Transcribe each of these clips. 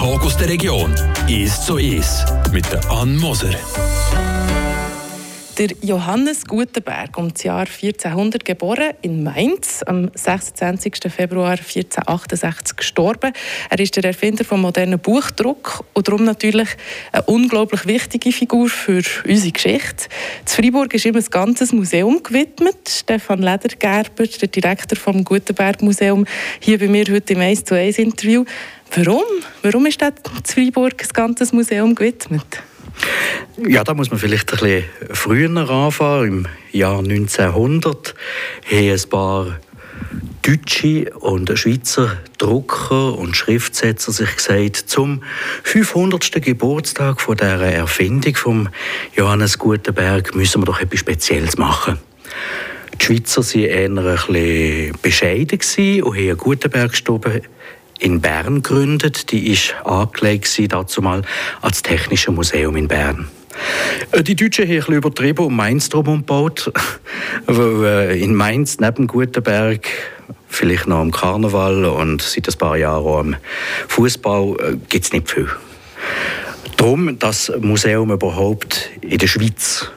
Talk aus der Region. «Ist so ist» mit der Ann Moser. Der Johannes Gutenberg, um das Jahr 1400 geboren in Mainz, am 26. Februar 1468 gestorben. Er ist der Erfinder vom modernen Buchdruck und darum natürlich eine unglaublich wichtige Figur für unsere Geschichte. In Freiburg ist ihm ein ganzes Museum gewidmet. Stefan Ledergerber, der Direktor vom Gutenberg Museum, hier bei mir heute im 1 zu 1 Interview. Warum? Warum ist in Freiburg ein ganzes Museum gewidmet? Ja, da muss man vielleicht ein früher anfangen. Im Jahr 1900 haben ein paar deutsche und Schweizer Drucker und Schriftsetzer sich gesagt, zum 500. Geburtstag von der Erfindung von Johannes Gutenberg müssen wir doch etwas Spezielles machen. Die Schweizer waren eher ein bescheiden und haben Gutenberg-Stube in Bern gegründet. Die ist angelegt dazu mal als Technische Museum in Bern. Äh, die Deutschen haben ein bisschen übertrieben und Mainz drum umgebaut. Weil äh, in Mainz neben Gutenberg vielleicht noch am Karneval und seit ein paar Jahren auch am Fußball äh, gibt es nicht viel. Darum das Museum überhaupt in der Schweiz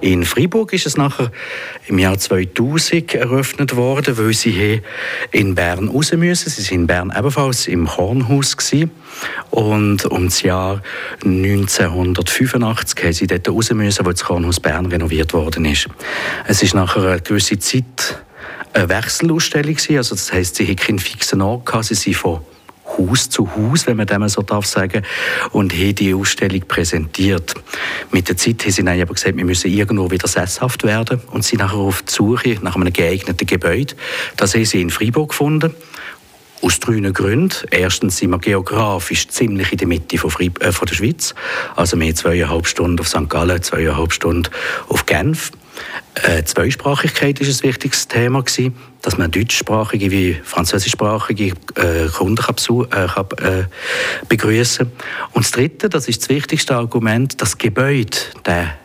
in Freiburg ist es nachher im Jahr 2000 eröffnet worden, weil sie in Bern raus müssen. Sie sind in Bern ebenfalls im Kornhaus gewesen. und um das Jahr 1985 haben sie dort raus müssen, wo das Kornhaus Bern renoviert worden ist. Es ist nachher eine gewisse Zeit eine Wechselausstellung gewesen. also das heißt, sie hatten keinen fixen Ort sie sind von Haus zu Haus, wenn man dem so darf sagen, und haben die Ausstellung präsentiert. Mit der Zeit haben sie dann aber gesagt, wir müssen irgendwo wieder sesshaft werden und sind nachher auf die Suche nach einem geeigneten Gebäude. Das haben sie in Freiburg gefunden. Aus drei Gründen. Erstens sind wir geografisch ziemlich in der Mitte von, Frieb äh, von der Schweiz. Also wir haben zweieinhalb Stunden auf St. Gallen, zweieinhalb Stunden auf Genf. Äh, Zweisprachigkeit ist ein wichtiges Thema gewesen, dass man deutschsprachige wie französischsprachige äh, Kunden kann, äh, kann, äh, begrüßen. Und das Dritte, das ist das wichtigste Argument, das Gebäude, der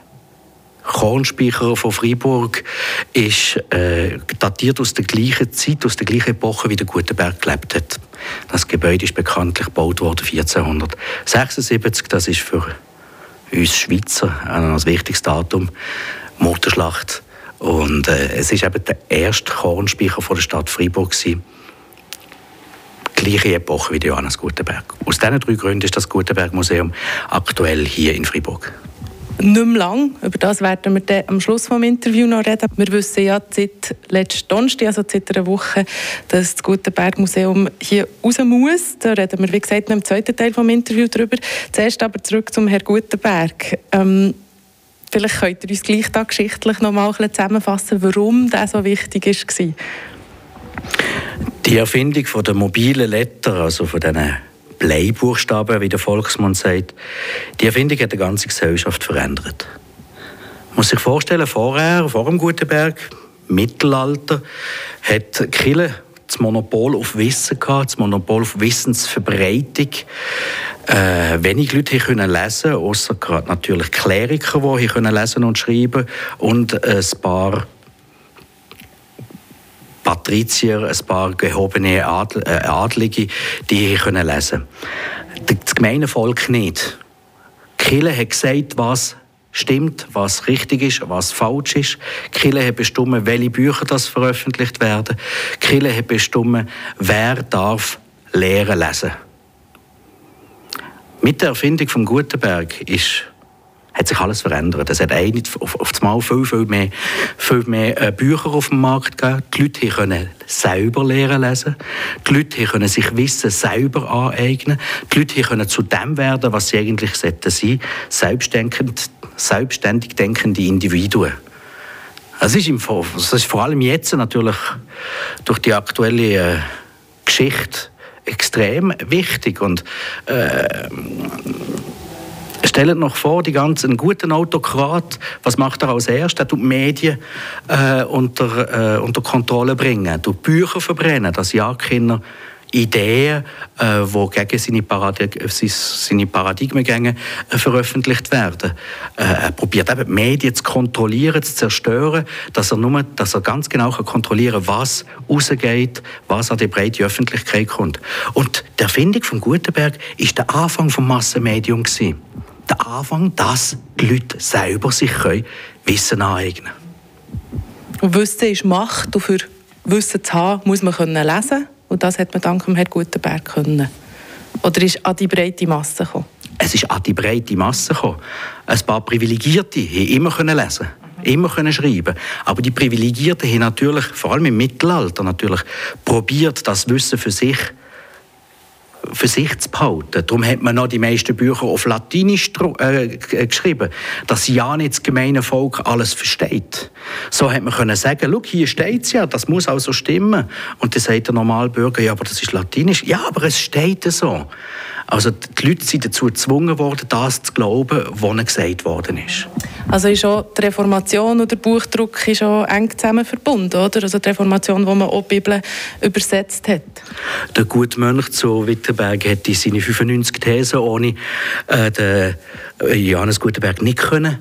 Kornspeicher von Freiburg ist äh, datiert aus der gleichen Zeit, aus der gleichen Epoche, wie der Gutenberg gelebt hat. Das Gebäude ist bekanntlich gebaut worden 1476. Das ist für uns Schweizer ein wichtiges Datum. Motorschlacht. Und äh, es ist eben der erste Kornspeicher von der Stadt Freiburg gewesen. Gleiche Epoche wie Johannes Gutenberg. Aus diesen drei Gründen ist das Gutenberg-Museum aktuell hier in Freiburg. Nicht mehr lang. Über das werden wir am Schluss des Interviews noch reden. Wir wissen ja seit letzten Donnerstag, also seit einer Woche, dass das Gutenberg-Museum hier raus muss. Da reden wir, wie gesagt, im zweiten Teil des Interviews darüber. Zuerst aber zurück zum Herrn Gutenberg. Ähm, Vielleicht könnt ihr uns gleich da geschichtlich noch mal zusammenfassen, warum das so wichtig war. Die Erfindung der mobilen Letter, also von diesen Bleibuchstaben, wie der Volksmund sagt, die Erfindung hat die ganze Gesellschaft verändert. Man muss sich vorstellen, vorher, vor dem Gutenberg, Mittelalter, hat Kille das Monopol auf Wissen gehabt, das Monopol auf Wissensverbreitung. Äh, wenig Leute können lesen, außer gerade natürlich Kleriker, die können lesen und schreiben und ein paar Patrizier, ein paar gehobene äh, Adlige, die können lesen. Das gemeine Volk nicht. Kille hat gesagt, was stimmt, was richtig ist, was falsch ist. Kille hat bestimmt, welche Bücher das veröffentlicht werden. Kille hat bestimmt, wer darf Lehren lesen. Mit der Erfindung von Gutenberg ist hat sich alles verändert. Es hat auf, auf das Mal viel, viel mehr, viel mehr äh, Bücher auf dem Markt gegeben. Die Leute können selber lernen lesen. Die Leute können sich Wissen selber aneignen. Die Leute können zu dem werden, was sie eigentlich sein sollten. Selbstdenkend, selbstständig denkende Individuen. Das ist, ist vor allem jetzt natürlich durch die aktuelle äh, Geschichte extrem wichtig. Und äh, Stellt noch vor, die ganzen, guten Autokrat, was macht er als erstes? Er tut die Medien äh, unter, äh, unter Kontrolle bringen, tut Bücher verbrennen, dass ja Kinder Ideen, äh, die gegen seine, Paradig seine Paradigmengänge äh, veröffentlicht werden. Äh, er probiert eben die Medien zu kontrollieren, zu zerstören, dass er, nur, dass er ganz genau kann kontrollieren kann, was rausgeht, was an die breite Öffentlichkeit kommt. Und die Erfindung von Gutenberg ist der Anfang des Massenmediums. Der Anfang, dass die Leute selber sich Wissen aneignen können. Wissen ist Macht. Und für Wissen zu haben, muss man können lesen Und das hat man dank dem Herrn Gutenberg können. Oder ist an die breite Masse gekommen? Es ist an die breite Masse gekommen. Ein paar Privilegierte haben immer können lesen immer können schreiben aber die Privilegierten haben natürlich vor allem im Mittelalter natürlich probiert das Wissen für sich für sich zu behalten. Darum hat man noch die meisten Bücher auf Latinisch äh, geschrieben, dass ja nicht das gemeine Volk alles versteht. So hat man können sagen, schau, hier steht es ja, das muss also stimmen. Und dann sagt der Normalbürger, ja, aber das ist Latinisch. Ja, aber es steht so. Also die Leute sind dazu gezwungen worden, das zu glauben, was ihnen gesagt worden ist. Also ist auch die Reformation und der Buchdruck ist auch eng zusammen verbunden, oder? Also die Reformation, wo man auch die Bibel übersetzt hat. Der gute Mönch zu Wittenberg hätte seine 95 Thesen ohne äh, den äh, Johannes Gutenberg nicht können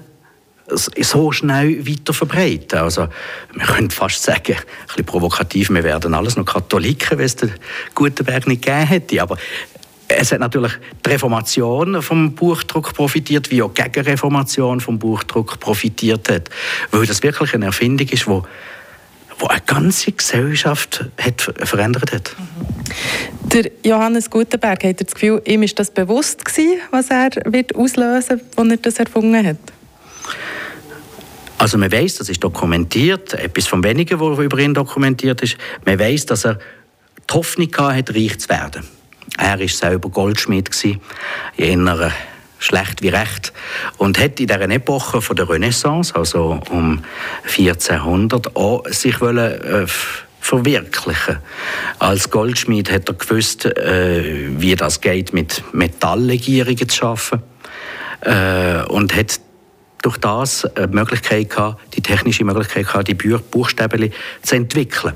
so schnell weiter verbreiten. Also, wir können fast sagen, ein bisschen provokativ, wir werden alles noch Katholiken, wenn es den Gutenberg nicht gegeben hätte. Aber es hat natürlich die Reformation vom Buchdruck profitiert, wie auch die Gegenreformation vom Buchdruck profitiert hat. Weil das wirklich eine Erfindung ist, die wo eine ganze Gesellschaft hat verändert hat. Der Johannes Gutenberg, hat das Gefühl, ihm ist das bewusst gewesen, was er wird auslösen wird, als er das erfunden hat? Also man weiß, das ist dokumentiert, etwas von wenigen, was über ihn dokumentiert ist. Man weiß, dass er die Hoffnung hatte, reich zu werden. Er war selber Goldschmied, eher schlecht wie recht. Und hat in dieser Epoche von der Renaissance, also um 1400, auch sich wollen, äh, verwirklichen. Als Goldschmied hat er gewusst, äh, wie das geht, mit Metalllegierungen zu arbeiten. Äh, und hat durch das die Möglichkeit gehabt, die technische Möglichkeit gehabt, die Buchstaben zu entwickeln.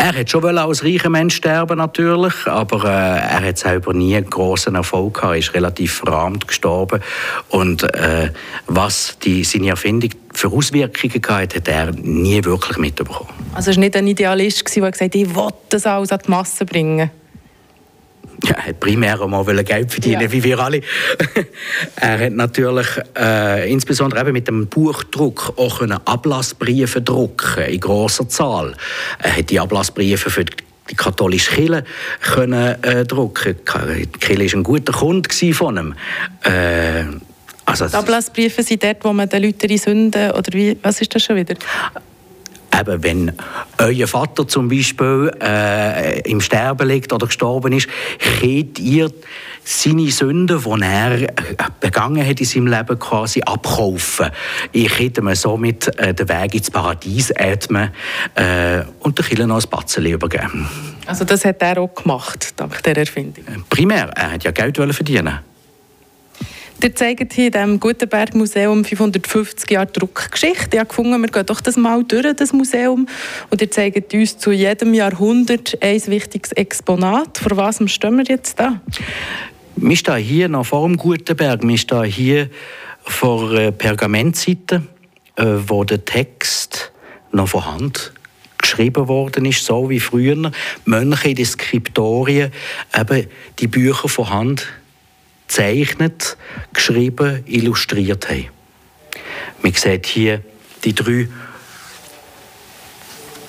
Er hat schon als reicher Mensch sterben natürlich, aber äh, er hat selber nie einen großen Erfolg gehabt. Ist relativ verarmt gestorben und äh, was die, seine Erfindung für Auswirkungen hatte, hat er nie wirklich mitbekommen. Also er war nicht ein Idealist, der gesagt hat, ich will das alles an die Masse bringen ja, hat primär mal Geld verdienen, ja. wie wir alle. er hat natürlich äh, insbesondere eben mit dem Buchdruck auch Ablassbriefe drucken in großer Zahl. Er hat die Ablassbriefe für die katholische Kirche können äh, drucken. Die Kirche war ein guter Kunde von ihm. Äh, also, die Ablassbriefe sind dort, wo man den Leuten die Sünden, oder wie, was ist das schon wieder? Eben, wenn euer Vater zum Beispiel äh, im Sterben liegt oder gestorben ist, könnt ihr seine Sünden, die er äh, begangen hat in seinem Leben, quasi abkaufen. Ich hätte mir somit äh, den Weg ins Paradies atmen äh, und der Killer noch ein Batzen übergeben. Also das hat er auch gemacht, dank der Erfindung? Primär, er hat ja Geld verdienen Ihr zeigt hier in diesem Gutenberg-Museum 550 Jahre Druckgeschichte. Ich habe gefunden, wir gehen doch das mal durch, das Museum. Und ihr zeigt uns zu jedem Jahrhundert ein wichtiges Exponat. Vor was stehen wir jetzt da? Wir stehen hier noch vor dem Gutenberg. Wir stehen hier vor äh, Pergamentseiten, wo der Text noch von Hand geschrieben worden ist, so wie früher. Mönche in den Skriptorien eben die Bücher von Hand gezeichnet, geschrieben, illustriert haben. Man sieht hier die drei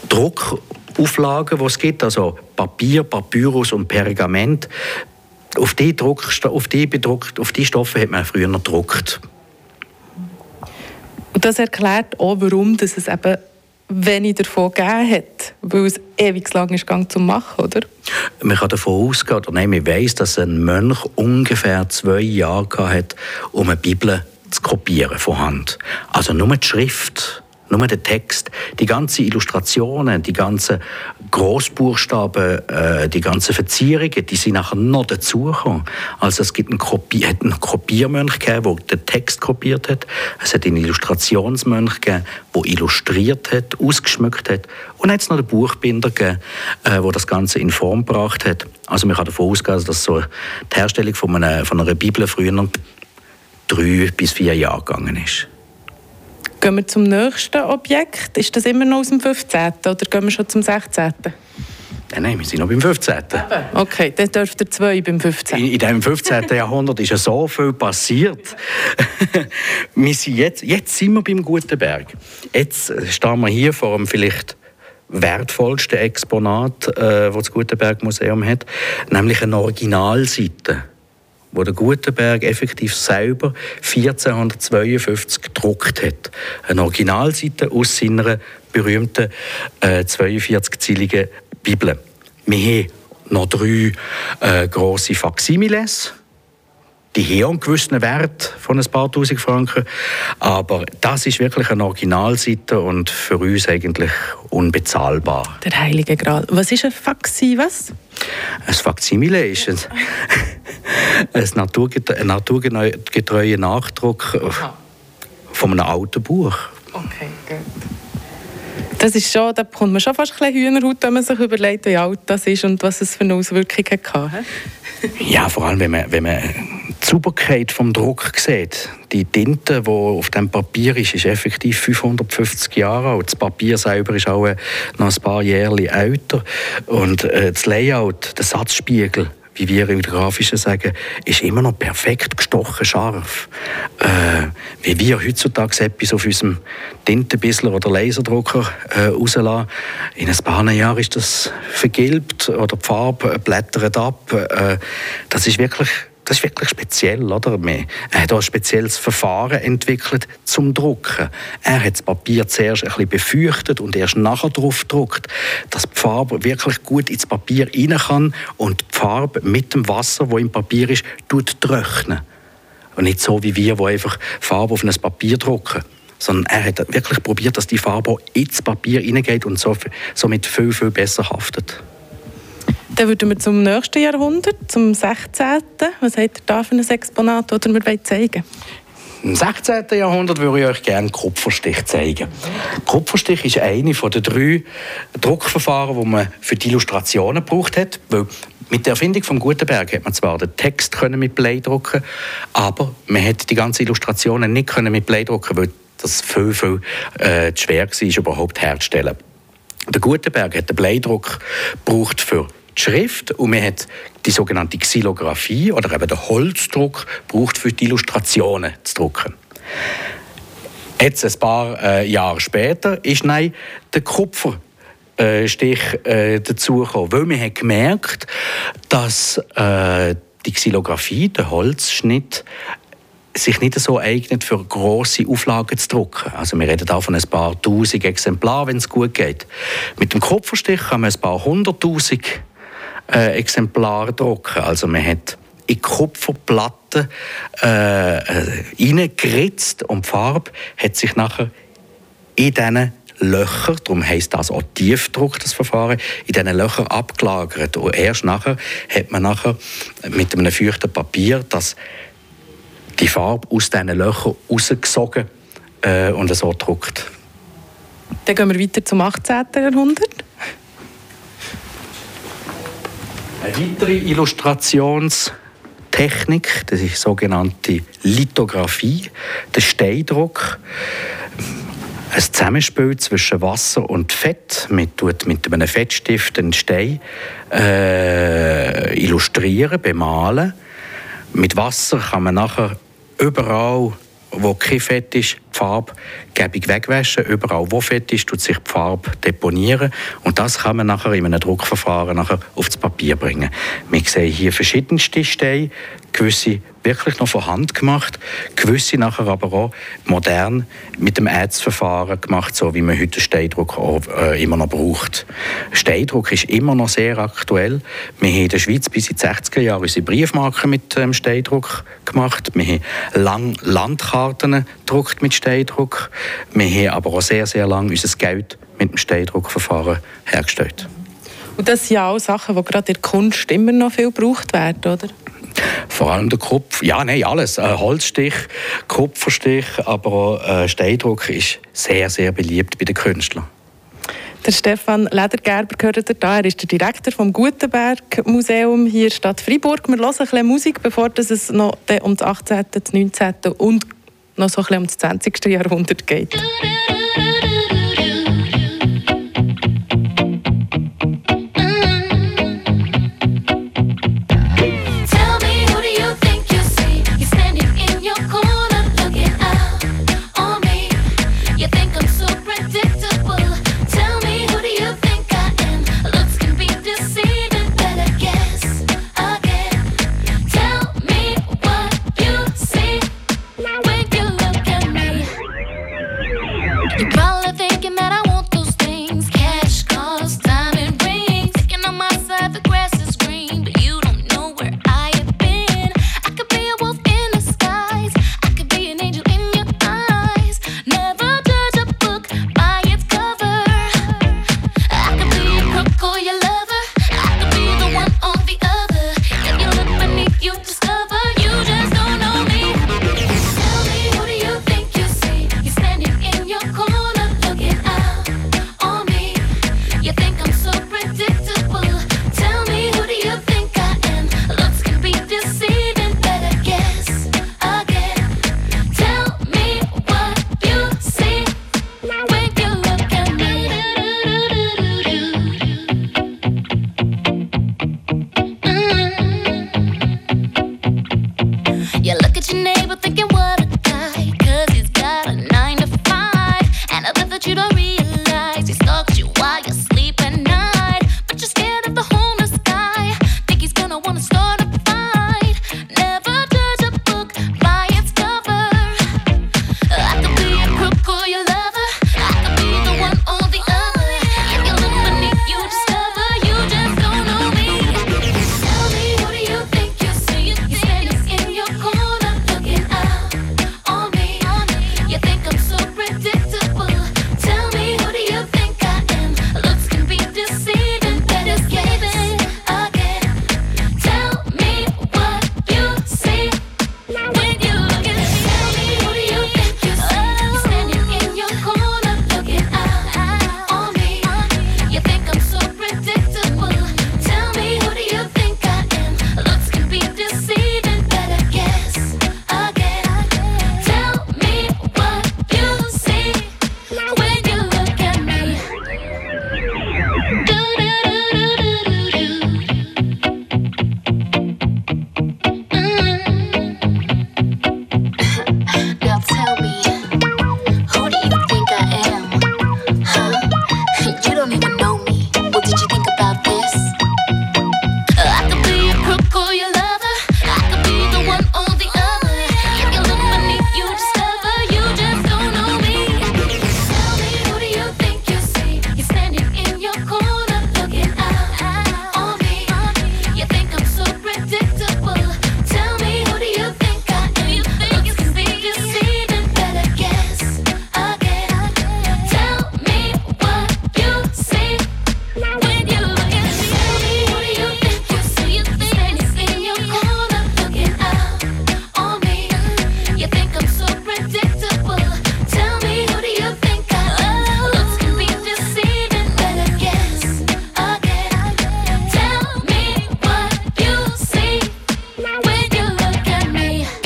Druckauflagen, die es gibt, also Papier, Papyrus und Pergament. Auf die, Druck, auf die, bedruckt, auf die Stoffe hat man früher noch gedruckt. Und das erklärt auch, warum das es eben wenig davon gegeben hat, weil es ewig lang ist gegangen zu machen, oder? Man kann davon ausgehen, oder nein, man weiss, dass ein Mönch ungefähr zwei Jahre hatte, um eine Bibel zu kopieren von Hand. Also nur die Schrift, nur der Text. Die ganzen Illustrationen, die ganzen Großbuchstaben, äh, die ganzen Verzierungen, die sind nachher noch dazugekommen. Also es gibt einen, Kopi hat einen Kopiermönch gegeben, der den Text kopiert hat. Es hat einen Illustrationsmönch gegeben, der illustriert hat, ausgeschmückt hat. Und es noch den Buchbinder gegeben, äh, der das Ganze in Form gebracht hat. Also man kann davon ausgehen, dass so die Herstellung von einer, von einer Bibel früher drei bis vier Jahre gegangen ist. Gehen wir zum nächsten Objekt. Ist das immer noch aus dem 15. oder gehen wir schon zum 16.? Nein, nein, wir sind noch beim 15. Okay, dann dürft ihr zwei beim 15. In, in dem 15. Jahrhundert ist ja so viel passiert. wir sind jetzt, jetzt sind wir beim Gutenberg. Jetzt stehen wir hier vor einem vielleicht wertvollsten Exponat, äh, das das Gutenberg Museum hat, nämlich eine Originalseite wo der Gutenberg effektiv selber 1452 gedruckt hat. Eine Originalseite aus seiner berühmten äh, 42-zeiligen Bibel. Wir haben noch drei äh, grosse Faximiles die haben einen gewissen Wert von ein paar tausend Franken. Aber das ist wirklich eine Originalseite und für uns eigentlich unbezahlbar. Der Heilige Gral. Was ist ein Faxi? Was? Ein Faximile ist ein, ein naturgetreuer Nachdruck von einem alten Buch. Okay, gut. Das ist schon, da bekommt man schon fast ein bisschen Hühnerhaut, wenn man sich überlegt, wie alt das ist und was es für eine Auswirkung hatte. ja, vor allem, wenn man, wenn man die Sauberkeit vom Druck sieht. Die Tinte, die auf dem Papier ist, ist effektiv 550 Jahre alt. Das Papier selber ist auch noch ein paar Jahre älter. Und äh, das Layout, der Satzspiegel, wie wir im Grafischen sagen, ist immer noch perfekt gestochen scharf. Äh, wie wir heutzutage etwas auf unserem Tintenbissler oder Laserdrucker äh, rauslassen. In ein paar Jahren ist das vergilbt oder die Farbe blättert ab. Äh, das ist wirklich das ist wirklich speziell, oder? Er hat auch ein spezielles Verfahren entwickelt zum Drucken. Er hat das Papier zuerst ein bisschen befeuchtet und erst nachher drauf gedruckt, dass die Farbe wirklich gut ins Papier rein kann und die Farbe mit dem Wasser, wo im Papier ist, tut trocknen. Und nicht so wie wir, wo einfach Farbe auf ein Papier drucken sondern er hat wirklich probiert, dass die Farbe ins Papier hineingeht und somit viel, viel besser haftet. Dann würden wir zum nächsten Jahrhundert, zum 16. Was habt ihr da für ein Exponat, das wir zeigen Im 16. Jahrhundert würde ich euch gerne Kupferstich zeigen. Kupferstich ist eine der drei Druckverfahren, die man für die Illustrationen gebraucht hat. Weil mit der Erfindung von Gutenberg hat man zwar den Text können mit Blei drucken, aber man hat die ganzen Illustrationen nicht können mit Blei drucken, weil das viel, viel äh, schwer war, überhaupt herzustellen. Der Gutenberg hat den Bleidruck gebraucht für die Schrift und man hat die sogenannte Xylographie oder eben den Holzdruck gebraucht für die Illustrationen zu drucken. Jetzt ein paar äh, Jahre später ist nein, der Kupferstich äh, dazugekommen, weil man hat gemerkt, dass äh, die Xylographie, der Holzschnitt, sich nicht so eignet, für große Auflagen zu drucken. Also wir reden da von ein paar tausend Exemplaren, wenn es gut geht. Mit dem Kupferstich kann man ein paar hunderttausend äh, Exemplare drucken. Also man hat in Kupferplatten äh, äh, reingeritzt und die Farbe hat sich nachher in diesen Löcher, darum heisst das auch Tiefdruck, das Verfahren, in diesen Löchern abgelagert. Und erst nachher hat man nachher mit einem feuchten Papier das, die Farbe aus diesen Löchern rausgesogen äh, und so gedruckt. Dann gehen wir weiter zum 18. Jahrhundert. Eine weitere Illustrationstechnik, das ist die sogenannte Lithografie, der Steindruck. Ein Zusammenspiel zwischen Wasser und Fett. Man tut mit einem Fettstift einen Stein äh, illustrieren, bemalen. Mit Wasser kann man nachher überall wo kein Fett ist, die Farbe gäbig wegwaschen. Überall, wo Fett ist, tut sich die Farbe deponieren. Und das kann man nachher in einem Druckverfahren nachher auf das Papier bringen. Wir sehen hier verschiedenste Steine, gewisse wirklich noch von Hand gemacht, gewisse nachher aber auch modern mit dem Ärzverfahren gemacht, so wie man heute Steindruck auch, äh, immer noch braucht. Steindruck ist immer noch sehr aktuell. Wir haben in der Schweiz bis in die 60er Jahre unsere Briefmarken mit ähm, Steindruck gemacht. Wir haben lang Landkarten gedruckt mit Steindruck. Wir haben aber auch sehr, sehr lange unser Geld mit dem Steindruckverfahren hergestellt. Und das sind ja auch Sachen, die gerade in der Kunst immer noch viel gebraucht werden, oder? Vor allem der Kopf, ja, nein, alles. Äh, Holzstich, Kupferstich, aber auch äh, Steindruck ist sehr, sehr beliebt bei den Künstlern. Der Stefan Ledergerber gehört da. Er ist der Direktor vom Gutenberg Museum hier in Stadt Freiburg. Wir hören ein bisschen Musik, bevor es noch um das 18., das 19. und noch so ein bisschen um das 20. Jahrhundert geht.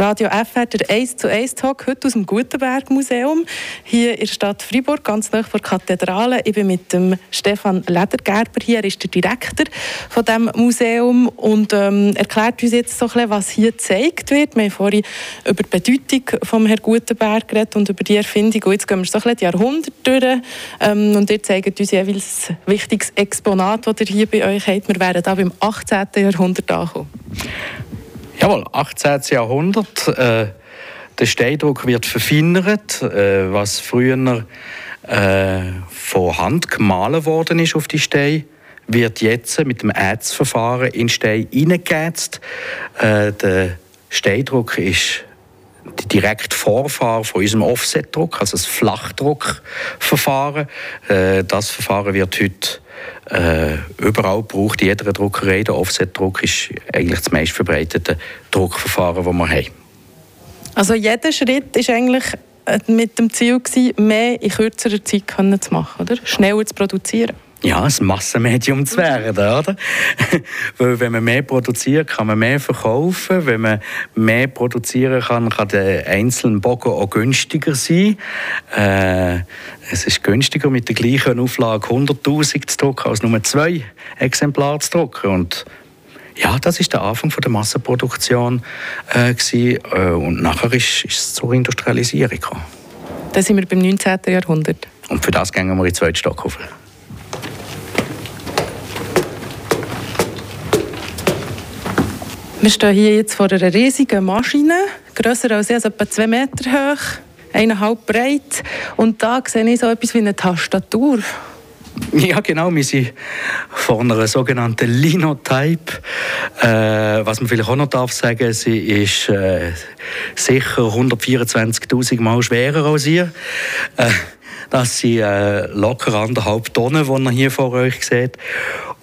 Radio FR, der 1 zu 1 Talk, heute aus dem Gutenberg Museum, hier in der Stadt Freiburg, ganz nah vor der Kathedrale. Ich bin mit dem Stefan Ledergerber hier, er ist der Direktor von dem Museum und ähm, erklärt uns jetzt so ein bisschen, was hier gezeigt wird. Wir haben vorhin über die Bedeutung von Herrn Gutenberg geredet und über die Erfindung. Und jetzt gehen wir so ein bisschen die Jahrhunderte durch ähm, und ihr zeigt uns jeweils ein wichtiges Exponat, das ihr hier bei euch habt. Wir wären da beim 18. Jahrhundert angekommen. Jawohl, 18. Jahrhundert. Äh, der Steindruck wird verfeinert, äh, was früher äh, von Hand gemahlen worden ist auf die Steine wird jetzt mit dem Ätzverfahren in Stein hineingeätzt. Äh, der Steindruck ist die direkte Vorfahren von unserem Offsetdruck, also das Flachdruckverfahren. Äh, das Verfahren wird heute äh, überall gebraucht, in jeder Druckerei. Der Offsetdruck ist eigentlich das meist verbreitete Druckverfahren, das wir haben. Also jeder Schritt ist eigentlich äh, mit dem Ziel gewesen, mehr in kürzerer Zeit zu machen, oder? Schneller zu produzieren ja, ein Massenmedium zu werden, oder? Weil wenn man mehr produziert, kann man mehr verkaufen. Wenn man mehr produzieren kann, kann der einzelne Bogen auch günstiger sein. Äh, es ist günstiger, mit der gleichen Auflage 100'000 zu drucken, als nur zwei Exemplare zu drucken. Und ja, das ist der Anfang von der Massenproduktion äh, gewesen, äh, und nachher ist, ist es zur Industrialisierung gekommen. Da sind wir beim 19. Jahrhundert. Und für das gehen wir in den zweiten Stock auf. Wir stehen hier jetzt vor einer riesigen Maschine, grösser als ich, also etwa zwei Meter hoch, eineinhalb breit. Und da sehe ich so etwas wie eine Tastatur. Ja, genau. Wir sind vor einer sogenannten Linotype. Äh, was man vielleicht auch noch darf sagen, sie ist äh, sicher 124.000 Mal schwerer als ihr. Äh, das sind äh, locker anderthalb Tonnen, die ihr hier vor euch seht.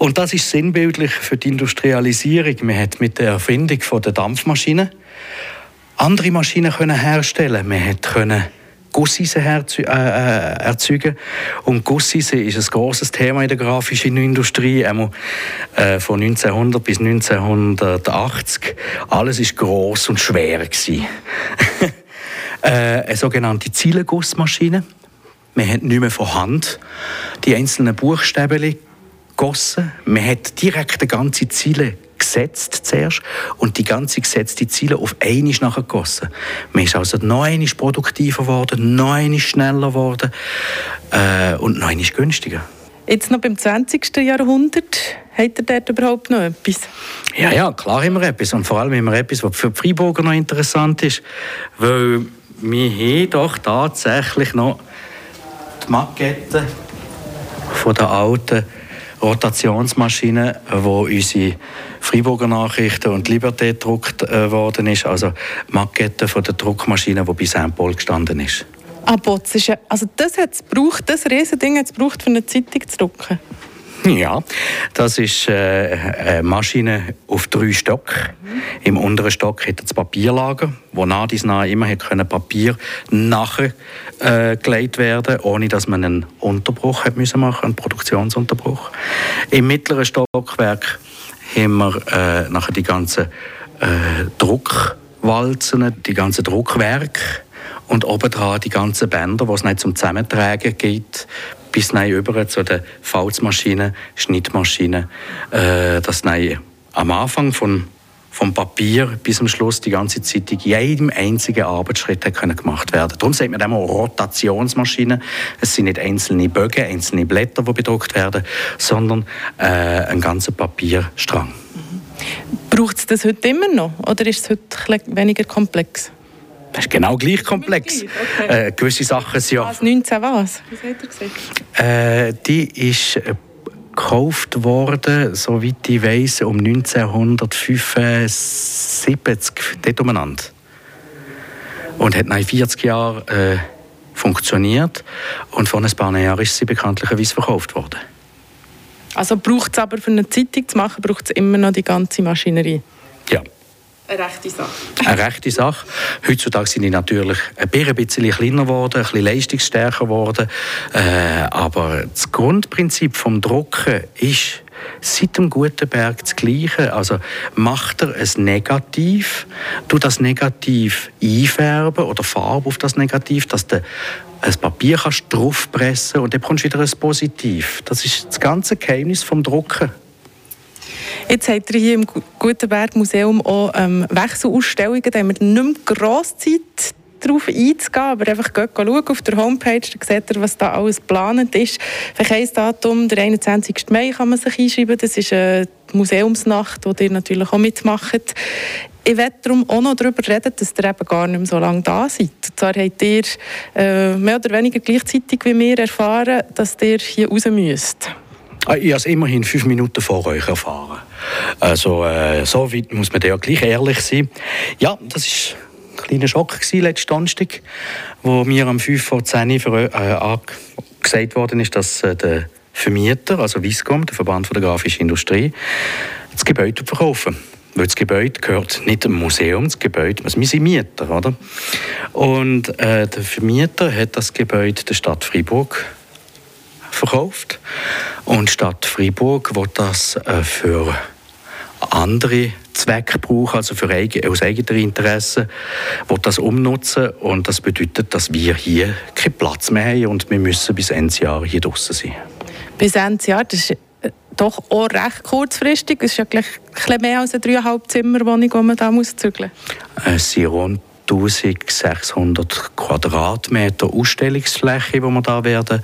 Und das ist sinnbildlich für die Industrialisierung. Man hat mit der Erfindung der Dampfmaschine andere Maschinen können herstellen. Man hat können Gussisen äh, äh, erzeugen. Und Gussisen ist ein großes Thema in der grafischen Industrie. Einmal, äh, von 1900 bis 1980. Alles ist groß und schwer äh, eine sogenannte Zielengussmaschine. Man hat nicht mehr von Hand die einzelnen Buchstaben gegossen. Man hat direkt die ganze Ziele gesetzt zuerst und die ganze gesetzte Ziele auf einmal nachher gegossen. Man ist also noch einmal produktiver geworden, noch einmal schneller geworden äh, und noch einmal günstiger. Jetzt noch beim 20. Jahrhundert, hat er dort überhaupt noch etwas? Ja, ja, klar wir etwas. Und vor allem wir etwas, was für die Freiburger noch interessant ist. Weil wir haben doch tatsächlich noch die Maquette von der alten Rotationsmaschine, wo unsere Freiburger Nachrichten und Liberté gedruckt äh, worden ist, also Maquette von der Druckmaschine, die bei St. Paul gestanden ist. Ist ja, also das hat es gebraucht, das Riesending hat es für eine Zeitung zu drucken? Ja, das ist äh, eine Maschine auf drei Stock. Mhm. Im unteren Stock hat das Papierlager, wo nach dies nach immer hat können Papier nachgelegt äh, werden, ohne dass man einen Unterbruch hat müssen machen, einen Produktionsunterbruch. Im mittleren Stockwerk haben wir äh, nachher die ganzen äh, Druckwalzen, die ganzen Druckwerke und obendrauf die ganzen Bänder, die es nicht zum Zusammentragen gibt, bis über zu den Falzmaschinen, Schnittmaschinen, äh, dass am Anfang von vom Papier bis zum Schluss die ganze Zeit in jedem einzigen Arbeitsschritt können gemacht werden. Darum sagt man immer Rotationsmaschinen. Es sind nicht einzelne Bögen, einzelne Blätter, die bedruckt werden, sondern äh, ein ganzer Papierstrang. Mhm. Braucht es das heute immer noch oder ist es heute weniger komplex? Das ist genau gleich komplex. Okay. Äh, gewisse Sachen sind ja... Was, 19 was? Was hat er gesagt? Äh, die ist äh, gekauft worden, soweit ich weiß, um 1975, dort umeinander. Und hat nach 40 Jahren äh, funktioniert. Und vor ein paar Jahren ist sie bekanntlicherweise verkauft worden. Also braucht es aber für eine Zeitung zu machen, braucht es immer noch die ganze Maschinerie? Ja. Eine rechte Sache. Eine rechte Sache. Heutzutage sind die natürlich ein bisschen kleiner geworden, ein bisschen leistungsstärker geworden. Äh, aber das Grundprinzip des Drucken ist seit dem Gutenberg das Gleiche. Also macht er ein Negativ, du das Negativ einfärben oder Farbe auf das Negativ, dass du ein Papier kannst draufpressen und dann bekommst du wieder ein Positiv. Das ist das ganze Geheimnis vom Drucken. Jetzt habt ihr hier im Gutenberg Museum auch ähm, Wechselausstellungen. Da haben wir nicht mehr grosse Zeit darauf einzugehen, aber einfach schauen auf der Homepage, dann seht ihr, was da alles geplant ist. Für ein Datum, der 21. Mai, kann man sich einschreiben. Das ist eine Museumsnacht, wo ihr natürlich auch mitmacht. Ich werde darum auch noch darüber reden, dass ihr eben gar nicht mehr so lange da seid. Und zwar habt ihr äh, mehr oder weniger gleichzeitig wie wir erfahren, dass ihr hier raus müsst. Ah, ich habe es immerhin fünf Minuten vor euch erfahren. Also, äh, so weit muss man ja gleich ehrlich sein. Ja, das ist kleiner Schock gewesen, letzten Donnerstag, wo mir am 5 vor 10 Uhr äh, gesagt worden ist, dass äh, der Vermieter, also Viscom, der Verband der grafischen Industrie, das Gebäude verkaufen weil das Gebäude gehört nicht dem Museum, das Gebäude, also wir sind Mieter, oder? Und äh, der Vermieter hat das Gebäude der Stadt Freiburg verkauft und die Stadt Freiburg will das äh, für andere Zwecke brauchen, also für eigen, aus eigenem Interesse, will das umnutzen und das bedeutet, dass wir hier keinen Platz mehr haben und wir müssen bis Ende Jahr hier draußen sein. Bis Ende Jahr, das ist äh, doch auch recht kurzfristig. Es ist ja gleich ein mehr als eine dreieinhalb Zimmerwohnung, die man da muss zügeln muss. Es sind rund 1600 Quadratmeter Ausstellungsfläche, die wir da werden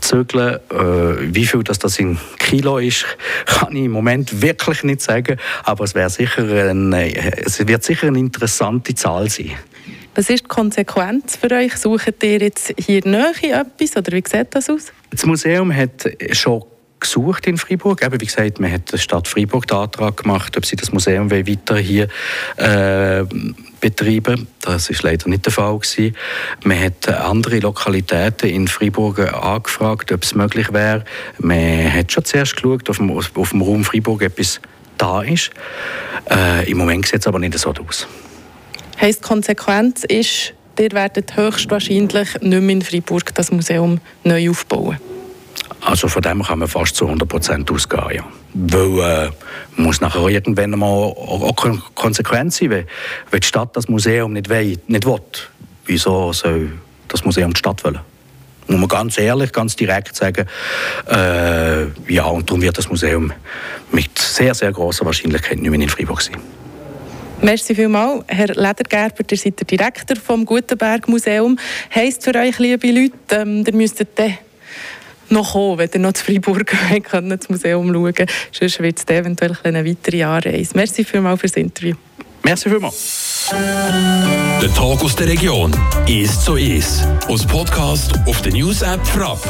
zügeln. Äh, wie viel das, das in Kilo ist, kann ich im Moment wirklich nicht sagen, aber es, wäre sicher ein, es wird sicher eine interessante Zahl sein. Was ist die Konsequenz für euch? Sucht ihr jetzt hier Nähe etwas oder wie sieht das aus? Das Museum hat schon gesucht in Freiburg. Eben, wie gesagt, man hat der Stadt Freiburg den Antrag gemacht, ob sie das Museum weiter hier äh, betreiben. Das ist leider nicht der Fall gewesen. Man hat andere Lokalitäten in Freiburg angefragt, ob es möglich wäre. Man hat schon zuerst geschaut, ob auf dem Raum Freiburg etwas da ist. Äh, Im Moment sieht es aber nicht so aus. Heißt Konsequenz ist, ihr werdet höchstwahrscheinlich nicht mehr in Freiburg das Museum neu aufbauen. Also von dem kann man fast zu 100 Prozent ausgehen, ja. Weil äh, muss nachher irgendwann mal auch Konsequenz sein, wenn, wenn die Stadt das Museum nicht will, nicht will. Wieso soll das Museum die Stadt wollen? Muss man ganz ehrlich, ganz direkt sagen, äh, ja, und darum wird das Museum mit sehr, sehr großer Wahrscheinlichkeit nicht mehr in Freiburg sein. Merci vielmals, Herr Ledergerber, ihr seid der Direktor vom Gutenberg Museum. Heißt für euch, liebe Leute, ähm, ihr müsstet noch kommen, wenn ihr noch zu Freiburg könnt, das Museum schauen könnt. Sonst wird es eventuell eine weitere Anreise. Merci vielmals für das Interview. Merci vielmals. Der Tag aus der Region ist so ist. Aus Podcast auf der News App Frapp.